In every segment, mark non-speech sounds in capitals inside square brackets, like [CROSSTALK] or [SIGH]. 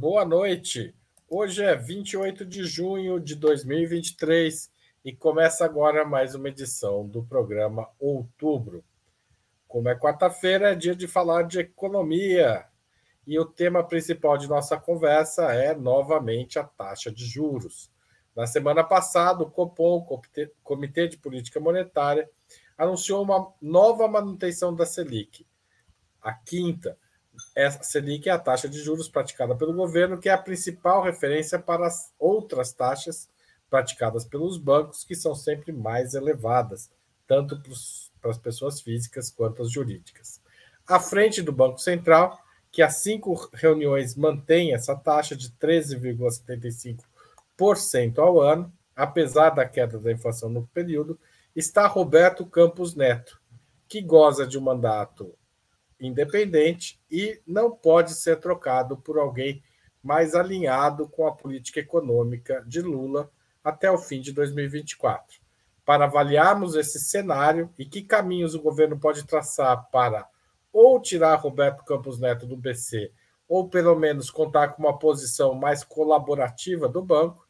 Boa noite. Hoje é 28 de junho de 2023 e começa agora mais uma edição do programa Outubro. Como é quarta-feira, é dia de falar de economia e o tema principal de nossa conversa é novamente a taxa de juros. Na semana passada, o Copom, Comitê de Política Monetária, anunciou uma nova manutenção da Selic, a quinta. Essa Selic é a taxa de juros praticada pelo governo, que é a principal referência para as outras taxas praticadas pelos bancos, que são sempre mais elevadas, tanto para as pessoas físicas quanto as jurídicas. À frente do Banco Central, que há cinco reuniões mantém essa taxa de 13,75% ao ano, apesar da queda da inflação no período, está Roberto Campos Neto, que goza de um mandato independente e não pode ser trocado por alguém mais alinhado com a política econômica de Lula até o fim de 2024. Para avaliarmos esse cenário e que caminhos o governo pode traçar para ou tirar Roberto Campos Neto do BC, ou pelo menos contar com uma posição mais colaborativa do banco,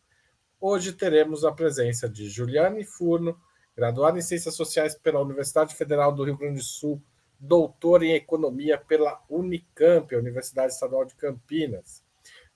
hoje teremos a presença de Juliane Furno, graduada em Ciências Sociais pela Universidade Federal do Rio Grande do Sul, doutora em Economia pela Unicamp, Universidade Estadual de Campinas.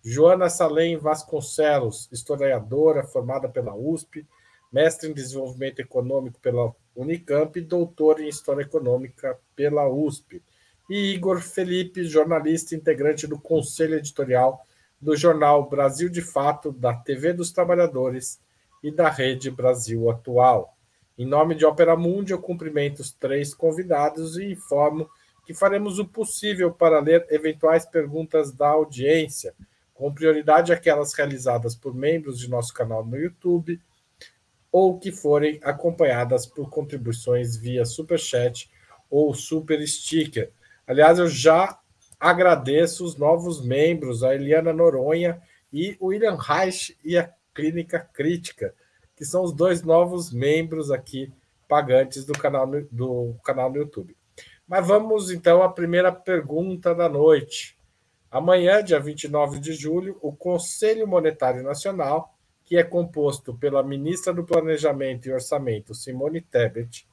Joana Salem Vasconcelos, historiadora formada pela USP, mestre em Desenvolvimento Econômico pela Unicamp e doutora em História Econômica pela USP. E Igor Felipe, jornalista integrante do Conselho Editorial do jornal Brasil de Fato, da TV dos Trabalhadores e da Rede Brasil Atual. Em nome de Opera Mundi, eu cumprimento os três convidados e informo que faremos o possível para ler eventuais perguntas da audiência, com prioridade aquelas realizadas por membros de nosso canal no YouTube ou que forem acompanhadas por contribuições via Superchat ou Super Sticker. Aliás, eu já agradeço os novos membros, a Eliana Noronha e o William Reich e a Clínica Crítica que são os dois novos membros aqui pagantes do canal do canal no YouTube. Mas vamos então à primeira pergunta da noite. Amanhã, dia 29 de julho, o Conselho Monetário Nacional, que é composto pela ministra do Planejamento e Orçamento, Simone Tebet,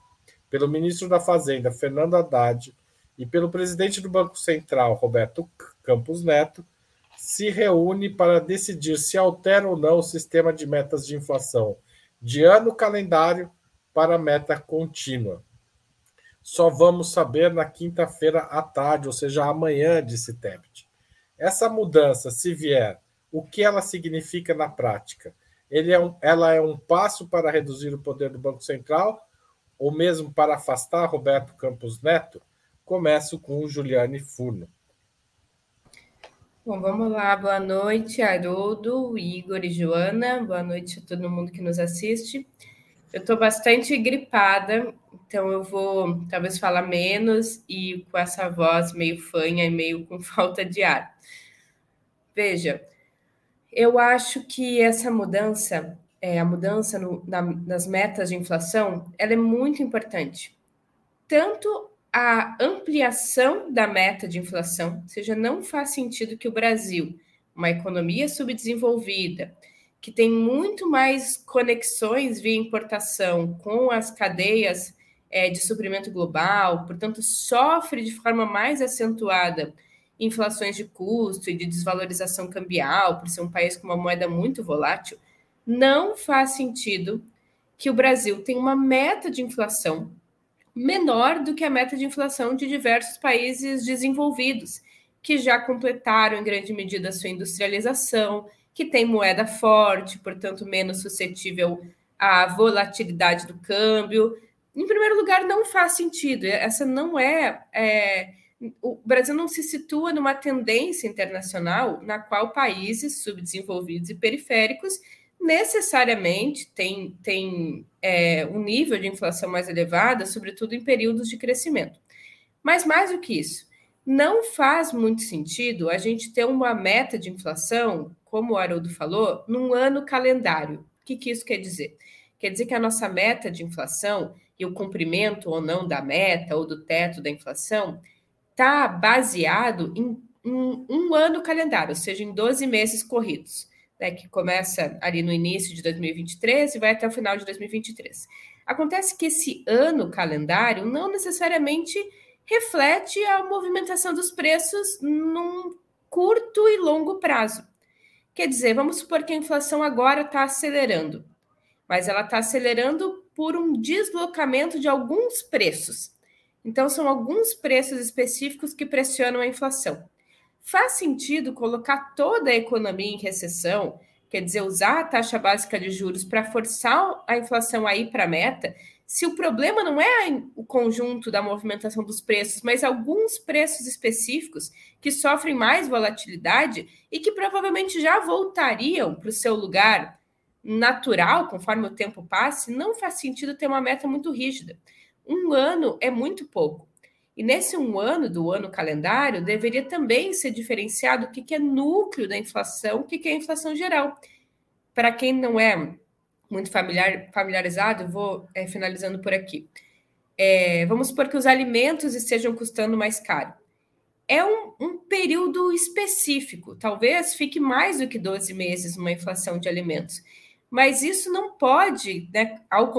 pelo ministro da Fazenda, Fernando Haddad, e pelo presidente do Banco Central, Roberto Campos Neto, se reúne para decidir se altera ou não o sistema de metas de inflação de ano calendário para meta contínua. Só vamos saber na quinta-feira à tarde, ou seja, amanhã, disse Tebet. Essa mudança, se vier, o que ela significa na prática? É um, ela é um passo para reduzir o poder do Banco Central ou mesmo para afastar Roberto Campos Neto? Começo com Juliane Furno. Bom, vamos lá. Boa noite, Haroldo, Igor e Joana. Boa noite a todo mundo que nos assiste. Eu estou bastante gripada, então eu vou talvez falar menos e com essa voz meio fanha e meio com [LAUGHS] falta de ar. Veja, eu acho que essa mudança, é, a mudança no, na, nas metas de inflação, ela é muito importante. Tanto a ampliação da meta de inflação, ou seja, não faz sentido que o Brasil, uma economia subdesenvolvida, que tem muito mais conexões via importação com as cadeias é, de suprimento global, portanto, sofre de forma mais acentuada inflações de custo e de desvalorização cambial, por ser um país com uma moeda muito volátil, não faz sentido que o Brasil tenha uma meta de inflação menor do que a meta de inflação de diversos países desenvolvidos, que já completaram em grande medida a sua industrialização, que tem moeda forte, portanto, menos suscetível à volatilidade do câmbio. Em primeiro lugar, não faz sentido. Essa não é, é o Brasil não se situa numa tendência internacional na qual países subdesenvolvidos e periféricos necessariamente tem, tem é, um nível de inflação mais elevada, sobretudo em períodos de crescimento. Mas mais do que isso, não faz muito sentido a gente ter uma meta de inflação, como o Haroldo falou, num ano calendário. O que, que isso quer dizer? Quer dizer que a nossa meta de inflação e o cumprimento ou não da meta ou do teto da inflação está baseado em um, um ano calendário, ou seja, em 12 meses corridos, né, que começa ali no início de 2023 e vai até o final de 2023. Acontece que esse ano calendário não necessariamente reflete a movimentação dos preços num curto e longo prazo. Quer dizer, vamos supor que a inflação agora está acelerando, mas ela está acelerando por um deslocamento de alguns preços. Então, são alguns preços específicos que pressionam a inflação. Faz sentido colocar toda a economia em recessão, quer dizer, usar a taxa básica de juros para forçar a inflação a ir para a meta, se o problema não é o conjunto da movimentação dos preços, mas alguns preços específicos que sofrem mais volatilidade e que provavelmente já voltariam para o seu lugar natural conforme o tempo passe, não faz sentido ter uma meta muito rígida. Um ano é muito pouco. E nesse um ano do ano calendário, deveria também ser diferenciado o que é núcleo da inflação, o que é inflação geral. Para quem não é muito familiar, familiarizado, vou é, finalizando por aqui. É, vamos supor que os alimentos estejam custando mais caro. É um, um, período específico, talvez fique mais do que 12 meses uma inflação de alimentos. Mas isso não pode, né, ao,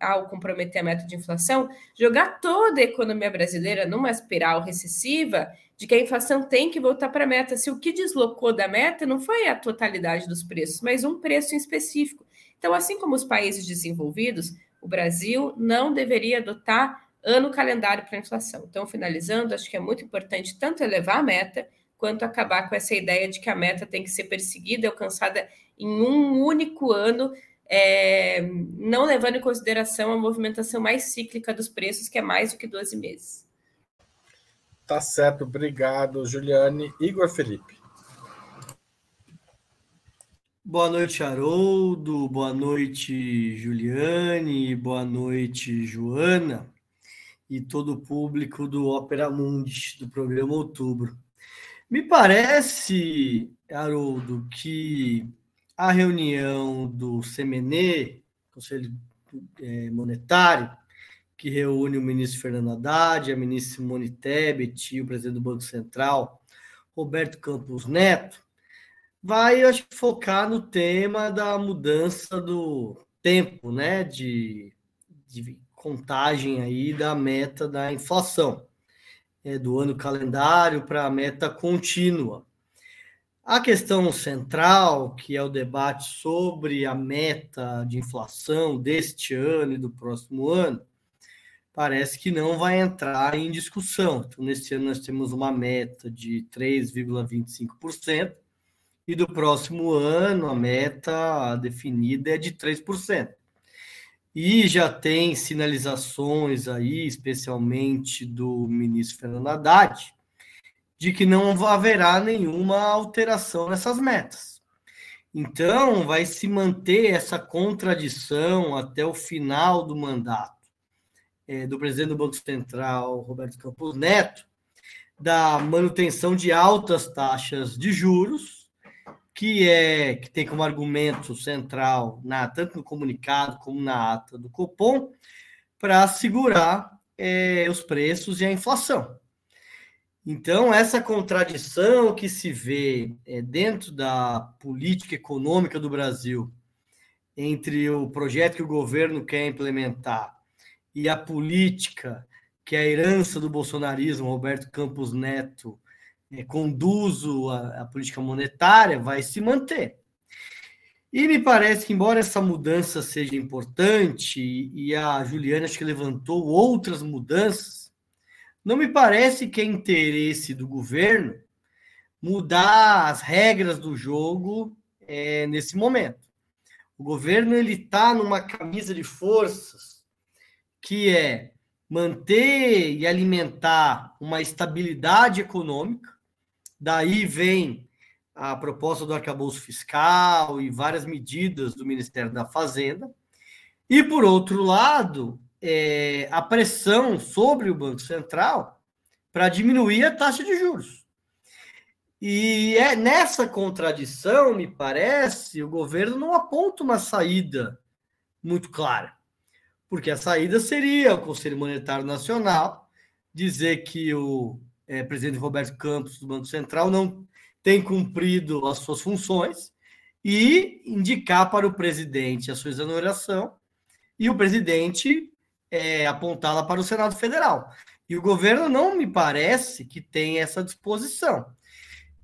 ao comprometer a meta de inflação, jogar toda a economia brasileira numa espiral recessiva de que a inflação tem que voltar para a meta. Se o que deslocou da meta não foi a totalidade dos preços, mas um preço em específico. Então, assim como os países desenvolvidos, o Brasil não deveria adotar ano calendário para a inflação. Então, finalizando, acho que é muito importante tanto elevar a meta quanto acabar com essa ideia de que a meta tem que ser perseguida e alcançada em um único ano, é, não levando em consideração a movimentação mais cíclica dos preços, que é mais do que 12 meses. Tá certo, obrigado, Juliane. Igor Felipe. Boa noite, Haroldo. Boa noite, Juliane. Boa noite, Joana. E todo o público do Opera Mundi, do programa Outubro. Me parece, Haroldo, que a reunião do CMN, Conselho é, Monetário, que reúne o ministro Fernando Haddad, a ministra Simone Tebet o presidente do Banco Central, Roberto Campos Neto, vai acho, focar no tema da mudança do tempo, né, de, de contagem aí da meta da inflação, é, do ano calendário para a meta contínua. A questão central, que é o debate sobre a meta de inflação deste ano e do próximo ano, parece que não vai entrar em discussão. Então, neste ano, nós temos uma meta de 3,25%, e do próximo ano a meta definida é de 3%. E já tem sinalizações aí, especialmente do ministro Fernando Haddad, de que não haverá nenhuma alteração nessas metas. Então, vai se manter essa contradição até o final do mandato é, do presidente do Banco Central, Roberto Campos Neto, da manutenção de altas taxas de juros que é que tem como argumento central, na, tanto no comunicado como na ata do Copom, para segurar é, os preços e a inflação. Então, essa contradição que se vê é, dentro da política econômica do Brasil entre o projeto que o governo quer implementar e a política que a herança do bolsonarismo, Roberto Campos Neto, é, conduzo a, a política monetária vai se manter. E me parece que, embora essa mudança seja importante, e a Juliana acho que levantou outras mudanças, não me parece que é interesse do governo mudar as regras do jogo é, nesse momento. O governo ele está numa camisa de forças que é manter e alimentar uma estabilidade econômica, Daí vem a proposta do arcabouço fiscal e várias medidas do Ministério da Fazenda. E, por outro lado, é, a pressão sobre o Banco Central para diminuir a taxa de juros. E é nessa contradição, me parece, o governo não aponta uma saída muito clara. Porque a saída seria o Conselho Monetário Nacional dizer que o é, presidente Roberto Campos do Banco Central não tem cumprido as suas funções e indicar para o presidente a sua exoneração e o presidente é, apontá-la para o Senado Federal. E o governo não me parece que tem essa disposição.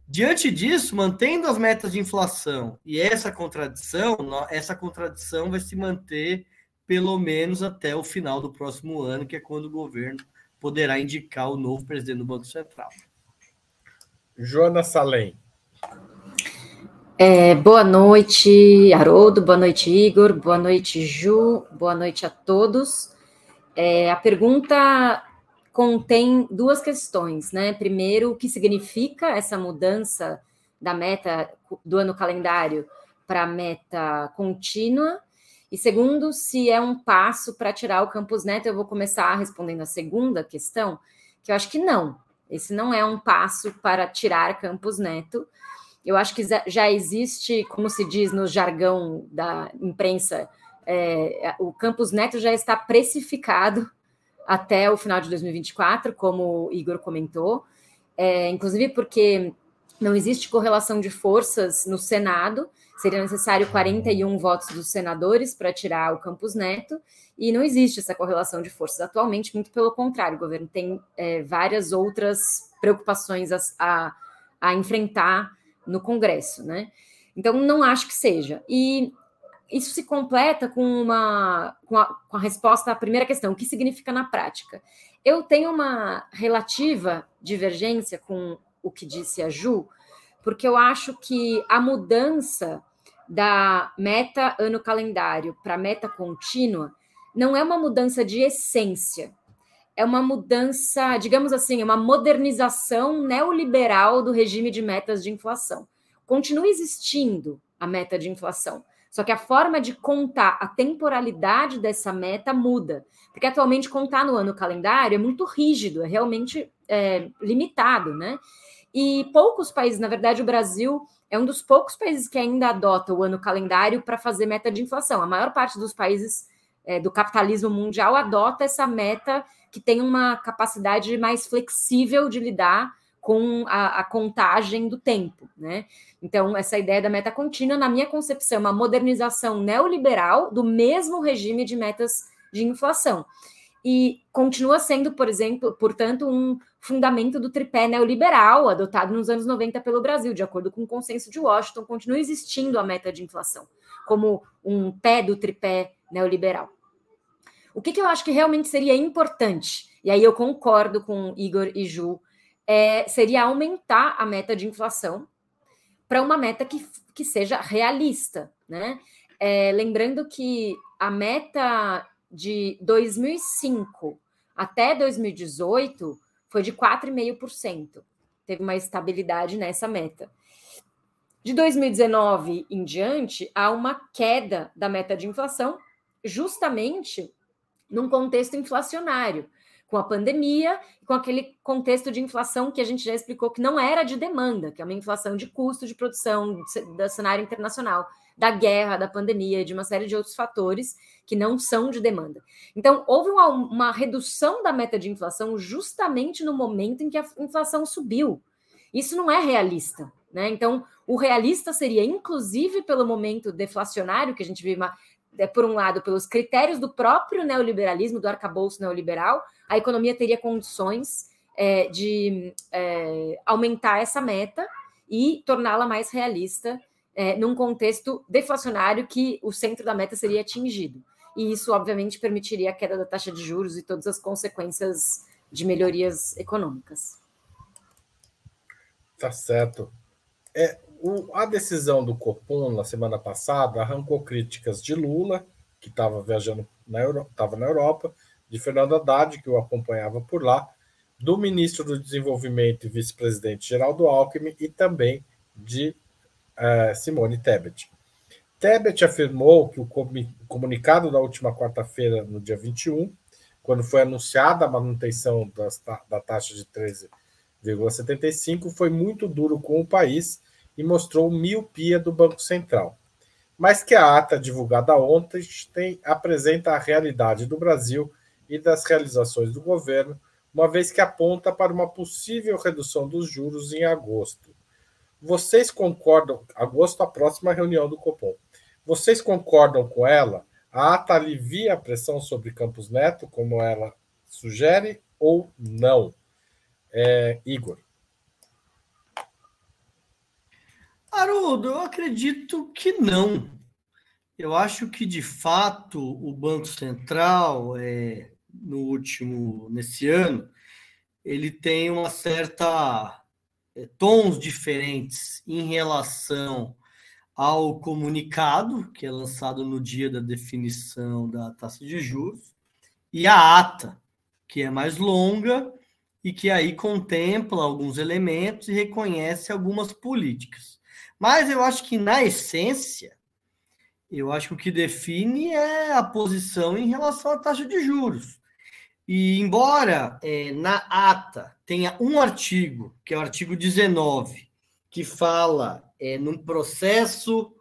Diante disso, mantendo as metas de inflação e essa contradição, essa contradição vai se manter pelo menos até o final do próximo ano, que é quando o governo poderá indicar o novo presidente do Banco Central. Joana Salem. É, boa noite, Haroldo, boa noite, Igor, boa noite, Ju, boa noite a todos. É, a pergunta contém duas questões, né? Primeiro, o que significa essa mudança da meta do ano calendário para meta contínua? E segundo, se é um passo para tirar o Campus Neto, eu vou começar respondendo a segunda questão, que eu acho que não. Esse não é um passo para tirar Campus Neto. Eu acho que já existe, como se diz no jargão da imprensa, é, o Campus Neto já está precificado até o final de 2024, como o Igor comentou, é, inclusive porque não existe correlação de forças no Senado, seria necessário 41 votos dos senadores para tirar o Campus Neto, e não existe essa correlação de forças atualmente, muito pelo contrário, o governo tem é, várias outras preocupações a, a, a enfrentar no Congresso, né? Então, não acho que seja. E isso se completa com uma com a, com a, resposta à primeira questão, o que significa na prática? Eu tenho uma relativa divergência com o que disse a Ju, porque eu acho que a mudança da meta ano calendário para meta contínua não é uma mudança de essência, é uma mudança, digamos assim, é uma modernização neoliberal do regime de metas de inflação. Continua existindo a meta de inflação, só que a forma de contar a temporalidade dessa meta muda. Porque atualmente contar no ano calendário é muito rígido, é realmente é, limitado, né? E poucos países, na verdade, o Brasil é um dos poucos países que ainda adota o ano calendário para fazer meta de inflação. A maior parte dos países é, do capitalismo mundial adota essa meta que tem uma capacidade mais flexível de lidar com a, a, contagem do tempo, né? Então, essa ideia da meta contínua, na minha concepção, é uma modernização neoliberal do mesmo regime de metas de inflação. E continua sendo, por exemplo, portanto, um fundamento do tripé neoliberal adotado nos anos 90 pelo Brasil, de acordo com o consenso de Washington, continua existindo a meta de inflação como um pé do tripé neoliberal. O que, que eu acho que realmente seria importante, e aí eu concordo com Igor e Ju é, seria aumentar a meta de inflação para uma meta que, que seja realista, né? É, lembrando que a meta de 2005 até 2018 foi de 4,5%. Teve uma estabilidade nessa meta. De 2019 em diante, há uma queda da meta de inflação, justamente num contexto inflacionário, com a pandemia com aquele contexto de inflação que a gente já explicou que não era de demanda, que é uma inflação de custo de produção do cenário internacional, da guerra, da pandemia, de uma série de outros fatores que não são de demanda. Então, houve uma, uma redução da meta de inflação justamente no momento em que a inflação subiu. Isso não é realista. Né? Então, o realista seria, inclusive pelo momento deflacionário que a gente vive, uma, é, por um lado, pelos critérios do próprio neoliberalismo, do arcabouço neoliberal, a economia teria condições é, de é, aumentar essa meta e torná-la mais realista é, num contexto deflacionário que o centro da meta seria atingido. E isso, obviamente, permitiria a queda da taxa de juros e todas as consequências de melhorias econômicas. Tá certo. É, o, a decisão do Copom na semana passada arrancou críticas de Lula, que estava viajando na, Euro, na Europa, de Fernando Haddad, que o acompanhava por lá, do ministro do Desenvolvimento e vice-presidente Geraldo Alckmin e também de uh, Simone Tebet. Tebet afirmou que o comunicado da última quarta-feira, no dia 21, quando foi anunciada a manutenção das, da taxa de 13,75, foi muito duro com o país e mostrou miopia do Banco Central. Mas que a ata divulgada ontem tem, apresenta a realidade do Brasil e das realizações do governo, uma vez que aponta para uma possível redução dos juros em agosto. Vocês concordam? Agosto, a próxima reunião do Copom. Vocês concordam com ela? A ata alivia a pressão sobre Campos Neto, como ela sugere, ou não? É, Igor. Haroldo, eu acredito que não. Eu acho que, de fato, o Banco Central, é, no último, nesse ano, ele tem uma certa é, tons diferentes em relação ao comunicado que é lançado no dia da definição da taxa de juros e a ata, que é mais longa e que aí contempla alguns elementos e reconhece algumas políticas. Mas eu acho que na essência, eu acho que o que define é a posição em relação à taxa de juros. E embora é, na ata tenha um artigo, que é o artigo 19, que fala é, num processo,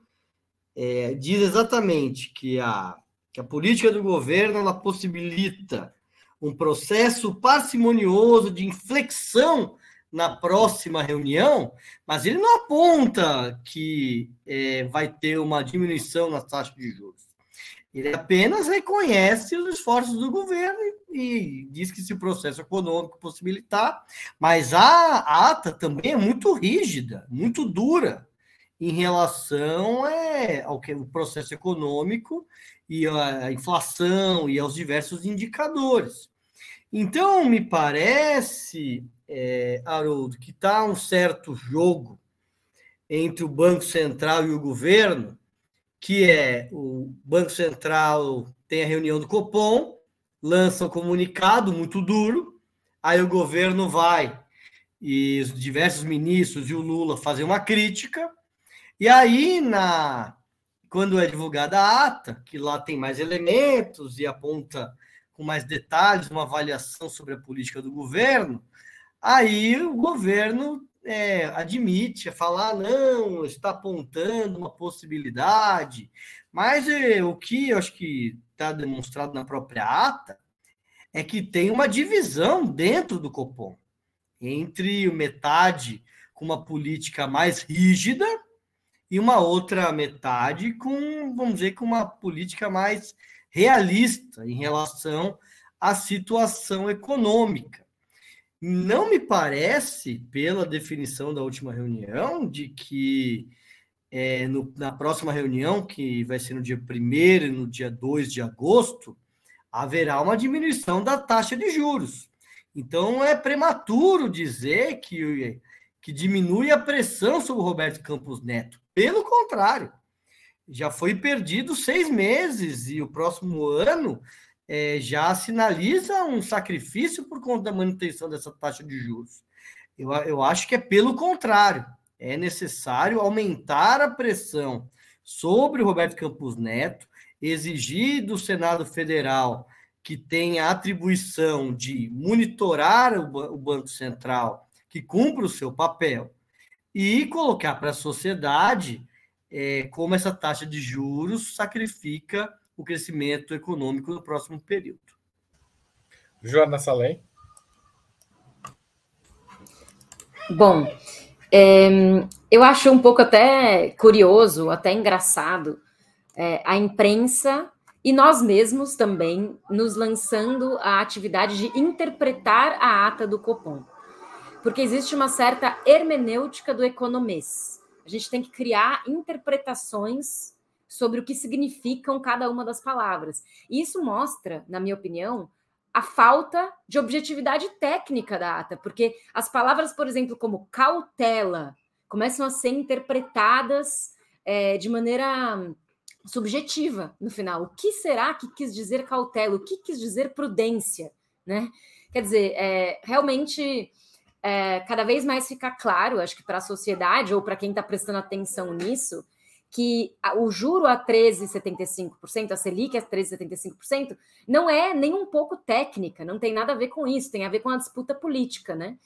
é, diz exatamente que a, que a política do governo ela possibilita um processo parcimonioso de inflexão na próxima reunião, mas ele não aponta que é, vai ter uma diminuição na taxa de juros. Ele apenas reconhece os esforços do governo e, diz que se o processo econômico possibilitar, mas a ata também é muito rígida, muito dura em relação é, ao que o processo econômico e a inflação e aos diversos indicadores. Então, me parece, é, Haroldo, que está um certo jogo entre o Banco Central e o governo, que é o Banco Central tem a reunião do Copom, lança um comunicado muito duro, aí o governo vai e os diversos ministros e o Lula fazem uma crítica, e aí na quando é divulgada a ata, que lá tem mais elementos e aponta com mais detalhes uma avaliação sobre a política do governo, aí o governo é, admite, é falar, não, está apontando uma possibilidade, mas é, o que eu acho que está demonstrado na própria ata é que tem uma divisão dentro do Copom entre metade com uma política mais rígida e uma outra metade com, vamos dizer, com uma política mais realista em relação à situação econômica. Não me parece, pela definição da última reunião, de que é, no, na próxima reunião, que vai ser no dia 1 e no dia 2 de agosto, haverá uma diminuição da taxa de juros. Então, é prematuro dizer que, que diminui a pressão sobre o Roberto Campos Neto. Pelo contrário, já foi perdido seis meses e o próximo ano é, já sinaliza um sacrifício por conta da manutenção dessa taxa de juros. Eu, eu acho que é pelo contrário. É necessário aumentar a pressão sobre o Roberto Campos Neto, exigir do Senado Federal que tenha atribuição de monitorar o, o Banco Central, que cumpra o seu papel, e colocar para a sociedade é, como essa taxa de juros sacrifica o crescimento econômico no próximo período. Joana Salem. Bom, é, eu acho um pouco até curioso, até engraçado, é, a imprensa e nós mesmos também nos lançando a atividade de interpretar a ata do Copom. Porque existe uma certa hermenêutica do economês. A gente tem que criar interpretações sobre o que significam cada uma das palavras. E isso mostra, na minha opinião, a falta de objetividade técnica da ata, porque as palavras, por exemplo, como cautela, começam a ser interpretadas é, de maneira subjetiva no final. O que será que quis dizer cautela? O que quis dizer prudência? Né? Quer dizer, é, realmente é, cada vez mais fica claro, acho que para a sociedade ou para quem está prestando atenção nisso, que o juro a 13,75%, a Selic a 13,75%, não é nem um pouco técnica, não tem nada a ver com isso, tem a ver com a disputa política, né?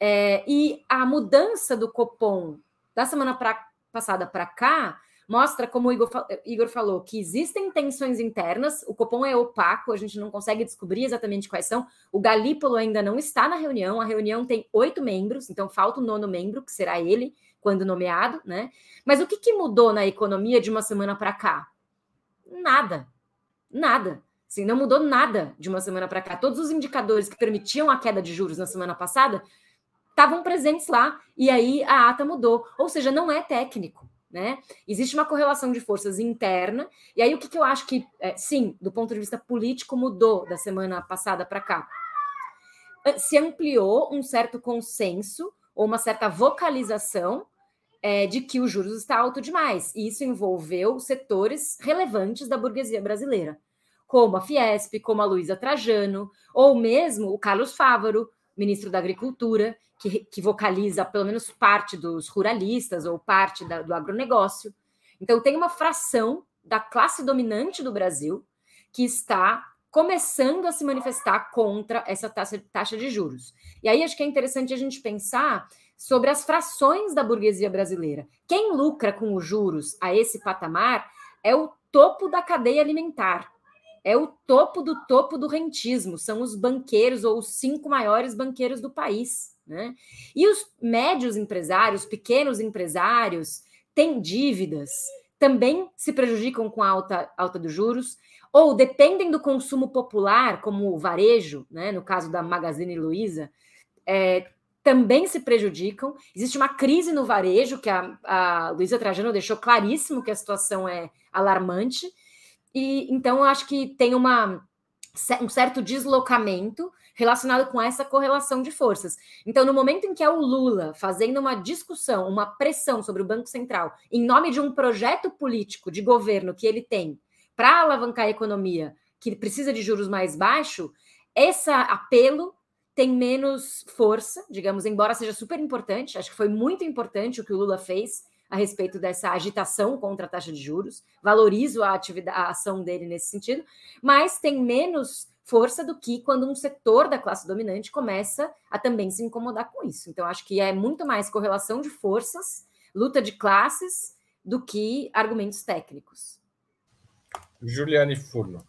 É, e a mudança do Copom da semana pra, passada para cá mostra, como o Igor, Igor falou, que existem tensões internas, o Copom é opaco, a gente não consegue descobrir exatamente quais são. O Galípolo ainda não está na reunião, a reunião tem oito membros, então falta o nono membro, que será ele, quando nomeado, né? Mas o que, que mudou na economia de uma semana para cá? Nada. Nada. Assim, não mudou nada de uma semana para cá. Todos os indicadores que permitiam a queda de juros na semana passada estavam presentes lá e aí a ata mudou. Ou seja, não é técnico. Né? Existe uma correlação de forças interna, e aí o que, que eu acho que, é, sim, do ponto de vista político, mudou da semana passada para cá? Se ampliou um certo consenso ou uma certa vocalização é, de que o juros está alto demais, e isso envolveu setores relevantes da burguesia brasileira, como a Fiesp, como a Luísa Trajano, ou mesmo o Carlos Fávaro, ministro da Agricultura, que, que vocaliza pelo menos parte dos ruralistas ou parte da, do agronegócio. Então, tem uma fração da classe dominante do Brasil que está começando a se manifestar contra essa taxa, taxa de juros. E aí acho que é interessante a gente pensar sobre as frações da burguesia brasileira. Quem lucra com os juros a esse patamar é o topo da cadeia alimentar é o topo do topo do rentismo, são os banqueiros ou os cinco maiores banqueiros do país. Né? E os médios empresários, pequenos empresários, têm dívidas, também se prejudicam com a alta, alta dos juros, ou dependem do consumo popular, como o varejo, né? no caso da Magazine Luiza, é, também se prejudicam. Existe uma crise no varejo, que a, a Luísa Trajano deixou claríssimo que a situação é alarmante, e então acho que tem uma, um certo deslocamento relacionado com essa correlação de forças. Então, no momento em que é o Lula fazendo uma discussão, uma pressão sobre o Banco Central, em nome de um projeto político de governo que ele tem para alavancar a economia, que precisa de juros mais baixos, esse apelo tem menos força, digamos, embora seja super importante. Acho que foi muito importante o que o Lula fez a respeito dessa agitação contra a taxa de juros, valorizo a, a ação dele nesse sentido, mas tem menos força do que quando um setor da classe dominante começa a também se incomodar com isso. Então, acho que é muito mais correlação de forças, luta de classes, do que argumentos técnicos. Juliane Furno.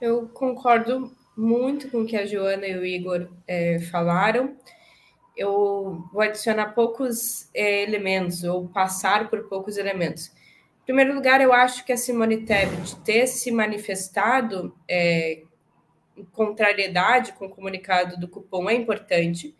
Eu concordo muito com o que a Joana e o Igor é, falaram eu vou adicionar poucos é, elementos, ou passar por poucos elementos. Em primeiro lugar, eu acho que a Simone Tebet ter se manifestado é, em contrariedade com o comunicado do cupom é importante.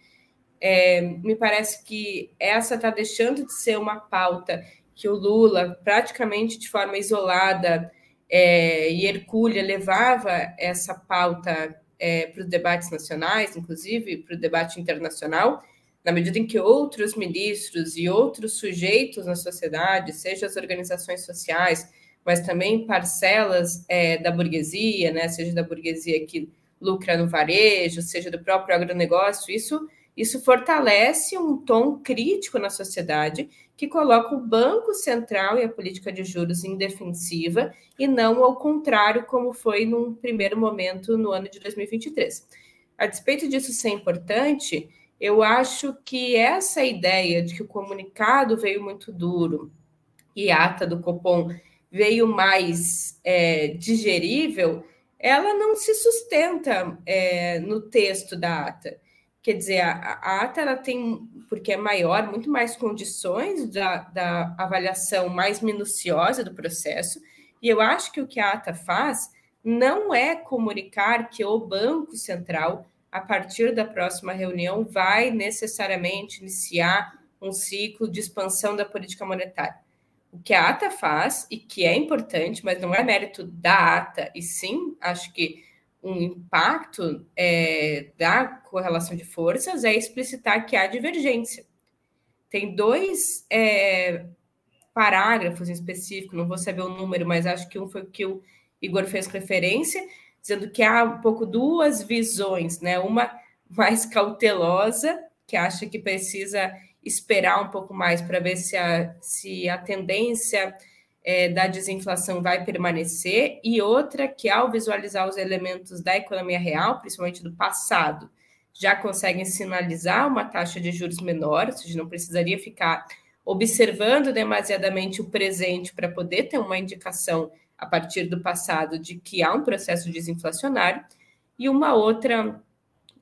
É, me parece que essa está deixando de ser uma pauta que o Lula, praticamente de forma isolada é, e hercúlea, levava essa pauta é, para os debates nacionais, inclusive para o debate internacional, na medida em que outros ministros e outros sujeitos na sociedade, seja as organizações sociais, mas também parcelas é, da burguesia, né, seja da burguesia que lucra no varejo, seja do próprio agronegócio, isso, isso fortalece um tom crítico na sociedade que coloca o Banco Central e a política de juros em defensiva e não ao contrário, como foi num primeiro momento no ano de 2023. A despeito disso ser importante, eu acho que essa ideia de que o comunicado veio muito duro e a ata do Copom veio mais é, digerível, ela não se sustenta é, no texto da ata. Quer dizer, a, a, ata ela tem, porque é maior, muito mais condições da, da avaliação mais minuciosa do processo, e eu acho que o que a ata faz não é comunicar que o Banco Central, a partir da próxima reunião, vai necessariamente iniciar um ciclo de expansão da política monetária. O que a ata faz, e que é importante, mas não é mérito da ata, e sim, acho que um impacto é, da correlação de forças é explicitar que há divergência. Tem dois é, parágrafos em específico, não vou saber o número, mas acho que um foi que o Igor fez referência, dizendo que há um pouco duas visões, né? Uma mais cautelosa, que acha que precisa esperar um pouco mais para ver se a, se a tendência é, da desinflação vai permanecer, e outra que, ao visualizar os elementos da economia real, principalmente do passado, já conseguem sinalizar uma taxa de juros menor, ou seja, não precisaria ficar observando demasiadamente o presente para poder ter uma indicação a partir do passado de que há um processo desinflacionário, e uma outra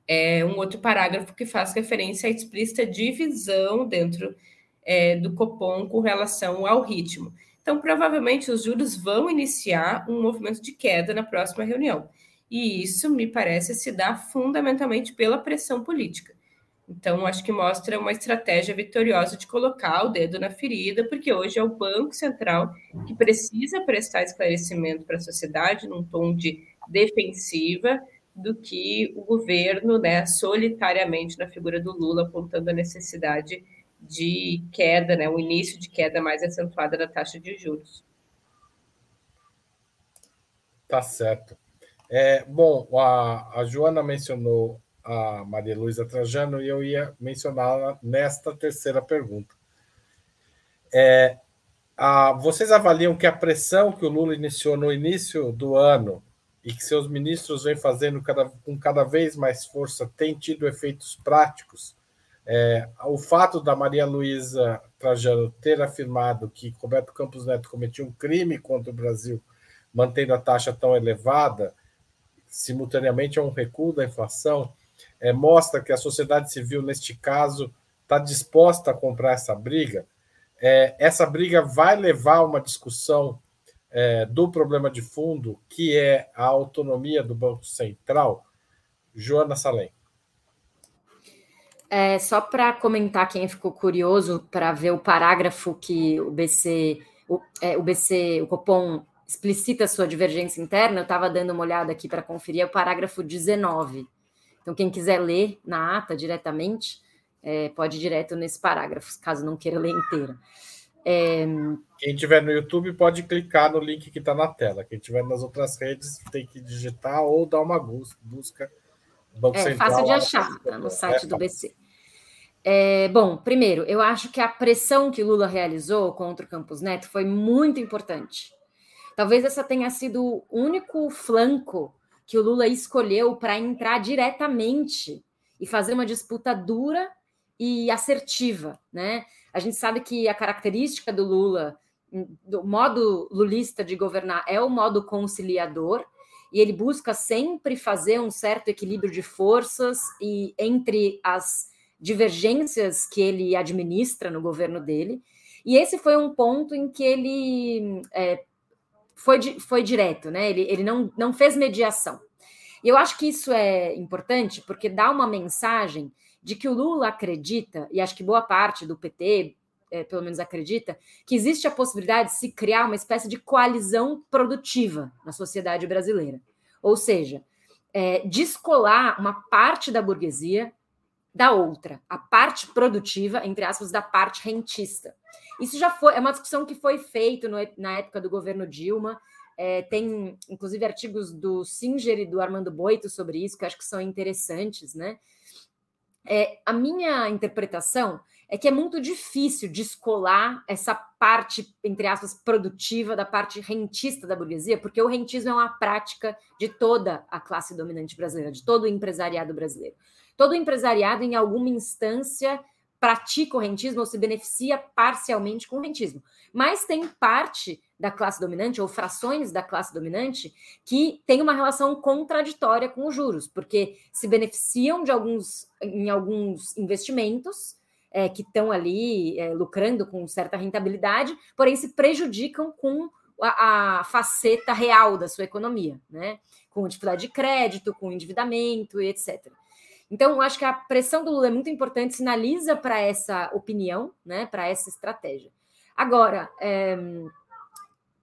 é, um outro parágrafo que faz referência à explícita divisão dentro é, do Copom com relação ao ritmo. Então, provavelmente, os juros vão iniciar um movimento de queda na próxima reunião. E isso, me parece, se dá fundamentalmente pela pressão política. Então, acho que mostra uma estratégia vitoriosa de colocar o dedo na ferida, porque hoje é o Banco Central que precisa prestar esclarecimento para a sociedade num tom de defensiva do que o governo, né, solitariamente na figura do Lula, apontando a necessidade de queda, né, o início de queda mais acentuada da taxa de juros. Tá certo. É, bom, a, a Joana mencionou a Maria Luísa Trajano e eu ia mencioná-la nesta terceira pergunta. É, a, vocês avaliam que a pressão que o Lula iniciou no início do ano e que seus ministros vêm fazendo cada, com cada vez mais força tem tido efeitos práticos? É, o fato da Maria Luísa Trajano ter afirmado que Roberto Campos Neto cometia um crime contra o Brasil, mantendo a taxa tão elevada, simultaneamente a um recuo da inflação, é, mostra que a sociedade civil, neste caso, está disposta a comprar essa briga. É, essa briga vai levar a uma discussão é, do problema de fundo, que é a autonomia do Banco Central. Joana Salem. É, só para comentar, quem ficou curioso para ver o parágrafo que o BC, o, é, o BC, o Copom explicita sua divergência interna, eu estava dando uma olhada aqui para conferir, é o parágrafo 19. Então, quem quiser ler na ata diretamente, é, pode ir direto nesse parágrafo, caso não queira ler inteira. É... Quem tiver no YouTube pode clicar no link que está na tela. Quem tiver nas outras redes tem que digitar ou dar uma busca. Banco é Central, fácil de achar, tá no site é, do BC. É, bom, primeiro, eu acho que a pressão que Lula realizou contra o Campos Neto foi muito importante. Talvez essa tenha sido o único flanco que o Lula escolheu para entrar diretamente e fazer uma disputa dura e assertiva, né? A gente sabe que a característica do Lula, do modo lulista de governar, é o modo conciliador, e ele busca sempre fazer um certo equilíbrio de forças e entre as divergências que ele administra no governo dele. E esse foi um ponto em que ele é, foi, foi direto, né? Ele, ele não, não fez mediação. E eu acho que isso é importante porque dá uma mensagem de que o Lula acredita, e acho que boa parte do PT, é, pelo menos acredita, que existe a possibilidade de se criar uma espécie de coalizão produtiva na sociedade brasileira. Ou seja, é, descolar uma parte da burguesia da outra, a parte produtiva, entre aspas, da parte rentista. Isso já foi, é uma discussão que foi feita na época do governo Dilma. É, tem, inclusive, artigos do Singer e do Armando Boito sobre isso, que acho que são interessantes, né? É, a minha interpretação é que é muito difícil descolar essa parte, entre aspas, produtiva da parte rentista da burguesia, porque o rentismo é uma prática de toda a classe dominante brasileira, de todo o empresariado brasileiro. Todo empresariado, em alguma instância, pratica o rentismo ou se beneficia parcialmente com o rentismo. Mas tem parte da classe dominante ou frações da classe dominante que tem uma relação contraditória com os juros, porque se beneficiam de alguns em alguns investimentos é, que estão ali é, lucrando com certa rentabilidade, porém se prejudicam com a, a, faceta real da sua economia, né? Com dificuldade de crédito, com endividamento etc. Então, acho que a pressão do Lula é muito importante, sinaliza para essa opinião, né, para essa estratégia. Agora, é,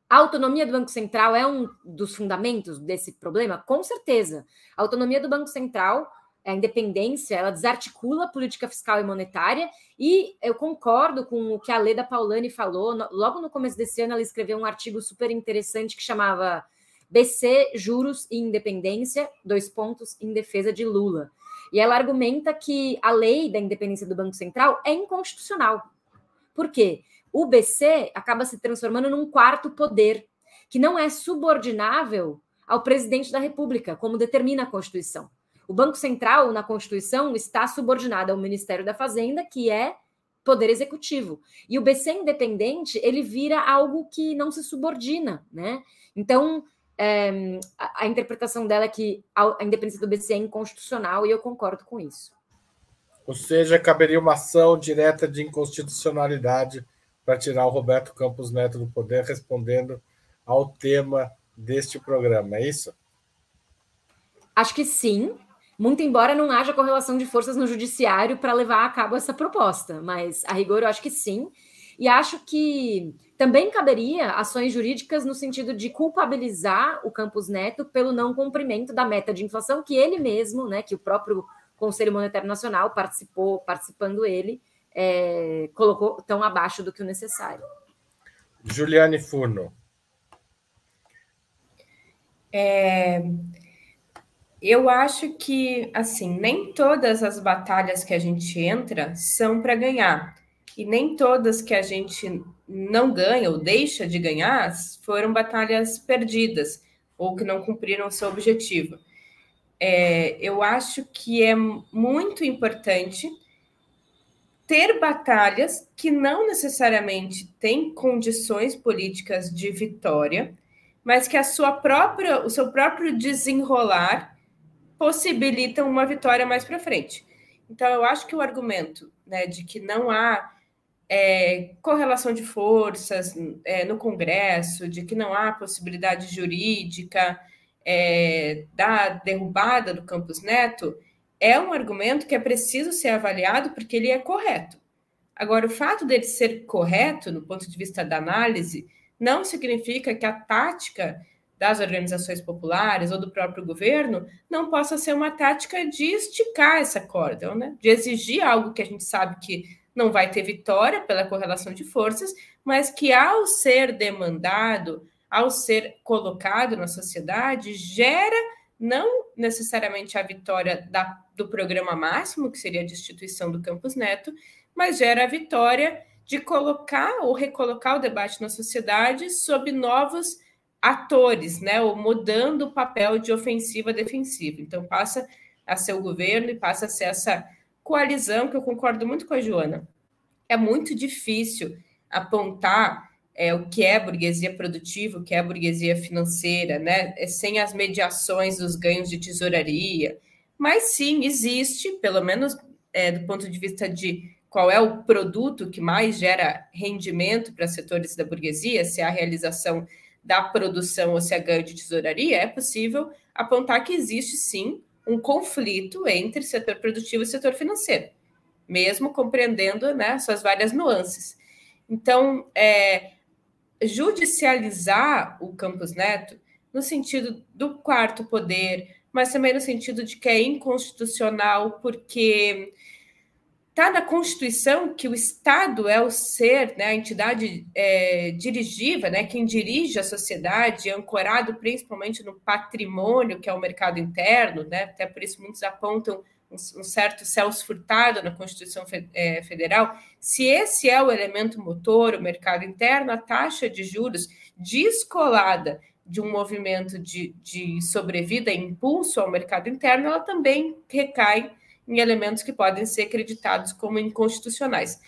a autonomia do Banco Central é um dos fundamentos desse problema? Com certeza. A autonomia do Banco Central, a independência, ela desarticula a política fiscal e monetária, e eu concordo com o que a Leda Paulani falou. Logo no começo desse ano, ela escreveu um artigo super interessante que chamava BC, Juros e Independência, dois pontos, em defesa de Lula. E ela argumenta que a lei da independência do Banco Central é inconstitucional. Por quê? O BC acaba se transformando num quarto poder, que não é subordinável ao presidente da República, como determina a Constituição. O Banco Central, na Constituição, está subordinado ao Ministério da Fazenda, que é poder executivo. E o BC independente, ele vira algo que não se subordina, né? Então, é, a, a, interpretação dela é que a, a independência do BC é inconstitucional e eu concordo com isso. Ou seja, caberia uma ação direta de inconstitucionalidade para tirar o Roberto Campos Neto do poder, respondendo ao tema deste programa, é isso? Acho que sim, muito embora não haja correlação de forças no judiciário para levar a cabo essa proposta, mas a rigor eu acho que sim. E acho que também caberia ações jurídicas no sentido de culpabilizar o Campos Neto pelo não cumprimento da meta de inflação que ele mesmo, né, que o próprio Conselho Monetário Nacional participou, participando ele, é, colocou tão abaixo do que o necessário. Juliane Furno. É, eu acho que, assim, nem todas as batalhas que a gente entra são para ganhar. E nem todas que a gente não ganha ou deixa de ganhar foram batalhas perdidas ou que não cumpriram seu objetivo. É, eu acho que é muito importante ter batalhas que não necessariamente têm condições políticas de vitória, mas que a sua própria, o seu próprio desenrolar possibilitam uma vitória mais para frente. Então, eu acho que o argumento né, de que não há é, correlação de forças é, no Congresso, de que não há possibilidade jurídica é, da derrubada do Campos Neto, é um argumento que é preciso ser avaliado porque ele é correto. Agora, o fato dele ser correto, no ponto de vista da análise, não significa que a tática das organizações populares ou do próprio governo não possa ser uma tática de esticar essa corda, né? de exigir algo que a gente sabe que não vai ter vitória pela correlação de forças, mas que, ao ser demandado, ao ser colocado na sociedade, gera não necessariamente a vitória da, do programa máximo, que seria a destituição do Campos Neto, mas gera a vitória de colocar ou recolocar o debate na sociedade sob novos atores, né, ou mudando o papel de ofensiva a defensiva. Então passa a ser o governo e passa a ser essa coalizão que eu concordo muito com a Joana. É muito difícil apontar é, o que é burguesia produtiva, o que é burguesia financeira, né? É sem as mediações dos ganhos de tesouraria. Mas sim, existe, pelo menos é, do ponto de vista de qual é o produto que mais gera rendimento para setores da burguesia, se é a realização da produção ou se é ganho de tesouraria, é possível apontar que existe sim um conflito entre setor produtivo e setor financeiro, mesmo compreendendo né, suas várias nuances. Então, é, judicializar o Campos Neto no sentido do quarto poder, mas também no sentido de que é inconstitucional, porque está na Constituição que o Estado é o ser, né, a entidade é, dirigível, né, quem dirige a sociedade, ancorado principalmente no patrimônio, que é o mercado interno, né, até por isso muitos apontam um, certo Celso Furtado na Constituição é, Federal, se esse é o elemento motor, o mercado interno, a taxa de juros descolada de um movimento de, de sobrevida, impulso ao mercado interno, ela também recai em elementos que podem ser acreditados como inconstitucionais.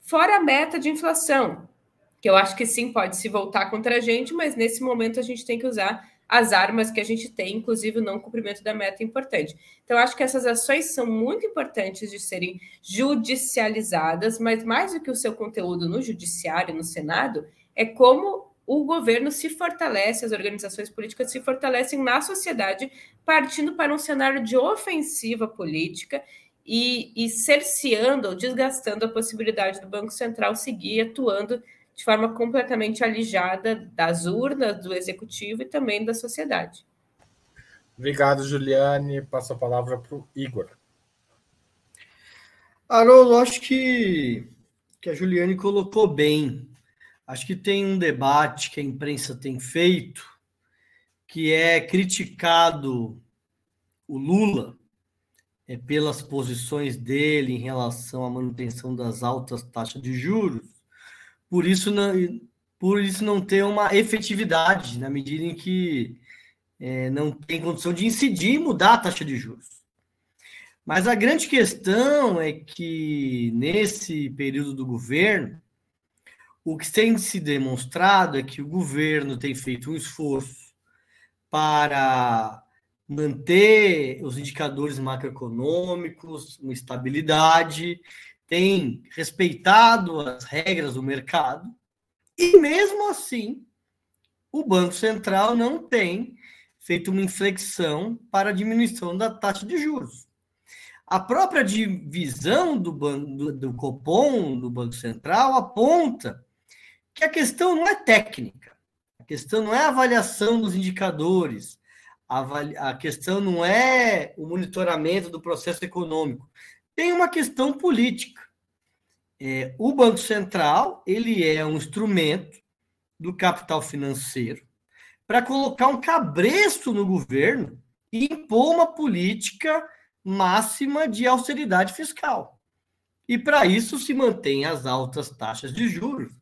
Fora a meta de inflação, que eu acho que sim pode se voltar contra a gente, mas nesse momento a gente tem que usar as armas que a gente tem, inclusive o não cumprimento da meta é importante. Então, acho que essas ações são muito importantes de serem judicializadas, mas mais do que o seu conteúdo no judiciário, no Senado, é como o governo se fortalece, as organizações políticas se fortalecem na sociedade, partindo para um cenário de ofensiva política e, e cerceando ou desgastando a possibilidade do Banco Central seguir atuando de forma completamente alijada das urnas, do executivo e também da sociedade. Obrigado, Juliane. Passo a palavra para o Igor. Haroldo, acho que, que a Juliane colocou bem. Acho que tem um debate que a imprensa tem feito, que é criticado o Lula é, pelas posições dele em relação à manutenção das altas taxas de juros, por isso não, por isso não ter uma efetividade na medida em que é, não tem condição de incidir e mudar a taxa de juros. Mas a grande questão é que, nesse período do governo, o que tem se demonstrado é que o governo tem feito um esforço para manter os indicadores macroeconômicos, uma estabilidade, tem respeitado as regras do mercado, e mesmo assim, o Banco Central não tem feito uma inflexão para a diminuição da taxa de juros. A própria divisão do, do, do Copom, do Banco Central, aponta que a questão não é técnica, a questão não é a avaliação dos indicadores, a, a questão não é o monitoramento do processo econômico, tem uma questão política. É, o Banco Central ele é um instrumento do capital financeiro para colocar um cabresto no governo e impor uma política máxima de austeridade fiscal. E para isso se mantém as altas taxas de juros,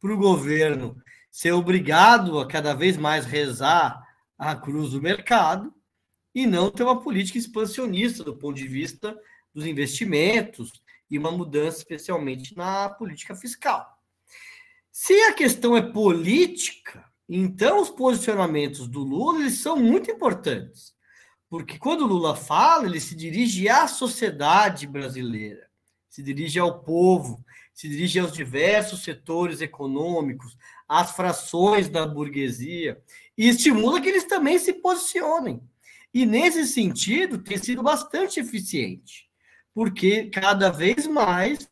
para o governo ser obrigado a cada vez mais rezar a cruz do mercado e não ter uma política expansionista do ponto de vista dos investimentos e uma mudança especialmente na política fiscal. Se a questão é política, então os posicionamentos do Lula eles são muito importantes. Porque quando Lula fala, ele se dirige à sociedade brasileira, se dirige ao povo, se dirige aos diversos setores econômicos, às frações da burguesia, e estimula que eles também se posicionem. E nesse sentido, tem sido bastante eficiente, porque cada vez mais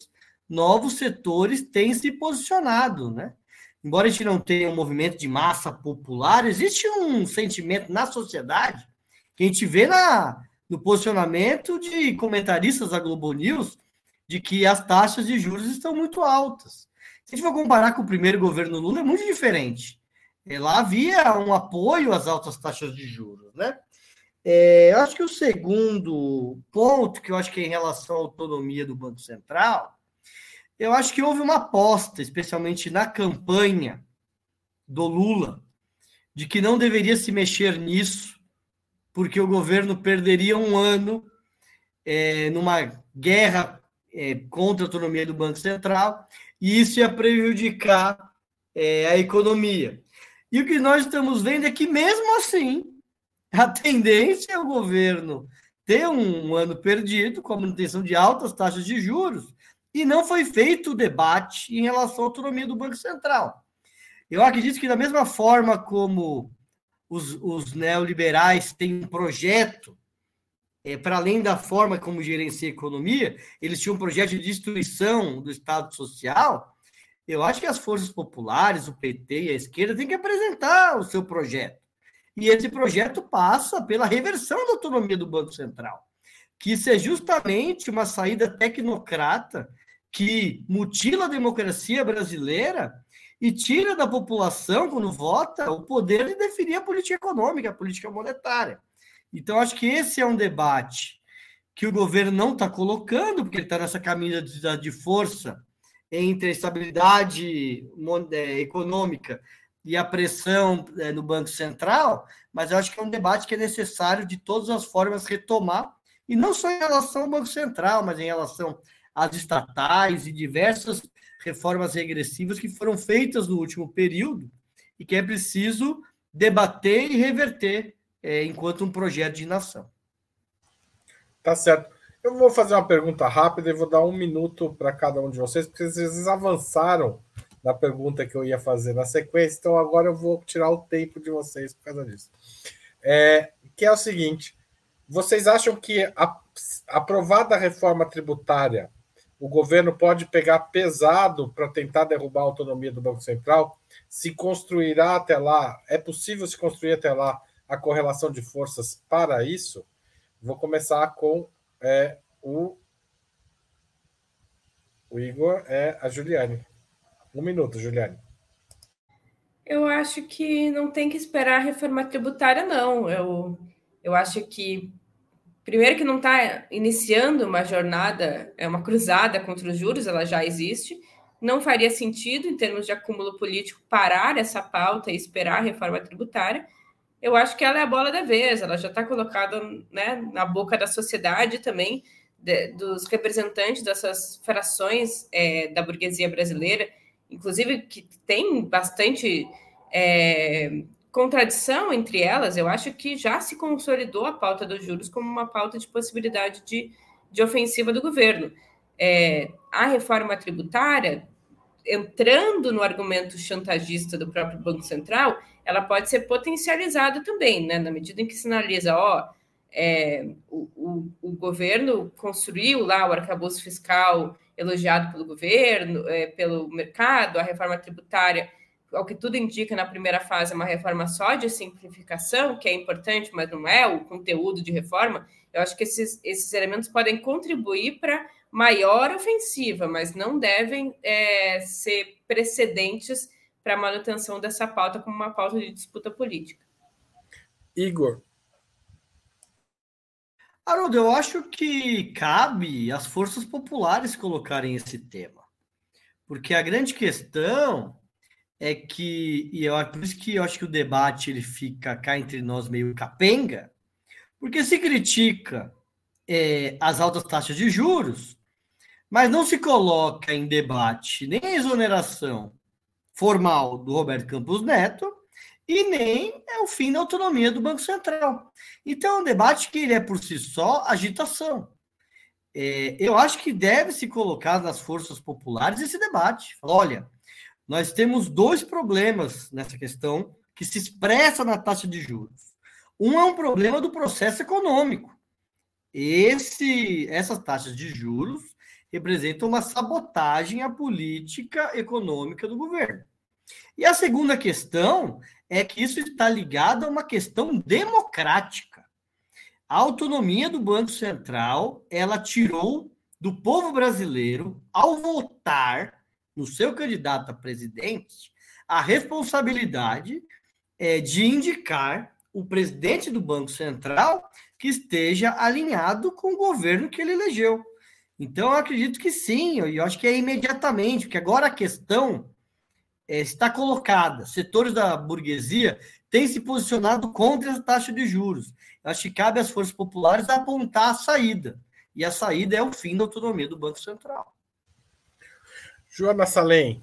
novos setores têm se posicionado, né? Embora a gente não tenha um movimento de massa popular, existe um sentimento na sociedade que a gente vê na, no posicionamento de comentaristas da Globo News de que as taxas de juros estão muito altas. Se a gente for comparar com o primeiro governo Lula, é muito diferente. É, lá havia um apoio às altas taxas de juros, né? É, eu acho que o segundo ponto, que eu acho que é em relação à autonomia do Banco Central, eu acho que houve uma aposta, especialmente na campanha do Lula, de que não deveria se mexer nisso, porque o governo perderia um ano é, numa guerra é, contra a autonomia do Banco Central, e isso ia prejudicar é, a economia. E o que nós estamos vendo é que, mesmo assim, a tendência é o governo ter um, um ano perdido com a manutenção de altas taxas de juros, e não foi feito o debate em relação à autonomia do Banco Central. Eu acredito que, da mesma forma como os, os neoliberais têm um projeto, é, para além da forma como gerencia a economia, eles tinham um projeto de destruição do Estado Social. Eu acho que as forças populares, o PT e a esquerda têm que apresentar o seu projeto. E esse projeto passa pela reversão da autonomia do Banco Central, que isso é justamente uma saída tecnocrata que mutila a democracia brasileira e tira da população, quando vota, o poder de definir a política econômica, a política monetária. Então, acho que esse é um debate que o governo não está colocando, porque ele está nessa camisa de, de força entre a estabilidade é, econômica e a pressão é, no Banco Central, mas eu acho que é um debate que é necessário de todas as formas retomar, e não só em relação ao Banco Central, mas em relação às estatais e diversas reformas regressivas que foram feitas no último período e que é preciso debater e reverter é, enquanto um projeto de nação. Tá certo. Eu vou fazer uma pergunta rápida e vou dar um minuto para cada um de vocês, porque vocês avançaram na pergunta que eu ia fazer na sequência, então agora eu vou tirar o tempo de vocês por causa disso. É, que é o seguinte: vocês acham que a, aprovada a reforma tributária o governo pode pegar pesado para tentar derrubar a autonomia do Banco Central? Se construirá até lá, é possível se construir até lá a correlação de forças para isso? Vou começar com é, o, o Igor, é a Juliane. Um minuto, Juliane. Eu acho que não tem que esperar a reforma tributária, não. Eu, eu acho que Primeiro que não está iniciando uma jornada, é uma cruzada contra os juros, ela já existe. Não faria sentido, em termos de acúmulo político, parar essa pauta e esperar a reforma tributária. Eu acho que ela é a bola da vez, ela já está colocada né, na boca da sociedade também. de, dos representantes dessas frações é, da burguesia brasileira, inclusive que tem bastante é, contradição entre elas, eu acho que já se consolidou a pauta dos juros como uma pauta de possibilidade de, de ofensiva do governo. É, a reforma tributária, entrando no argumento chantagista do próprio Banco Central, ela pode ser potencializada também, né? na medida em que sinaliza, ó, é, o, o, o, governo construiu lá o arcabouço fiscal elogiado pelo governo, é, pelo mercado, a reforma tributária ao que tudo indica, na primeira fase, é uma reforma só de simplificação, que é importante, mas não é o conteúdo de reforma. Eu acho que esses, esses elementos podem contribuir para maior ofensiva, mas não devem é, ser precedentes para a manutenção dessa pauta como uma pauta de disputa política. Igor. Haroldo, eu acho que cabe às forças populares colocarem esse tema. Porque a grande questão é que, e eu, por isso que eu acho que o debate ele fica cá entre nós meio capenga, porque se critica é, as altas taxas de juros, mas não se coloca em debate nem a exoneração formal do Roberto Campos Neto e nem é o fim da autonomia do Banco Central. Então, é um debate que ele é por si só agitação. É, eu acho que deve se colocar nas forças populares esse debate. Olha, nós temos dois problemas nessa questão que se expressa na taxa de juros. Um é um problema do processo econômico. Esse, essas taxas de juros representam uma sabotagem à política econômica do governo. E a segunda questão é que isso está ligado a uma questão democrática. A autonomia do Banco Central, ela tirou do povo brasileiro, ao votar, no seu candidato a presidente a responsabilidade é, de indicar o presidente do Banco Central que esteja alinhado com o governo que ele elegeu. Então, eu acredito que sim, eu acho que é imediatamente, porque agora a questão é, está colocada. Setores da burguesia têm se posicionado contra essa taxa de juros. Eu acho que cabe às forças populares apontar a saída. E a saída é o fim da autonomia do Banco Central. Joana Salem.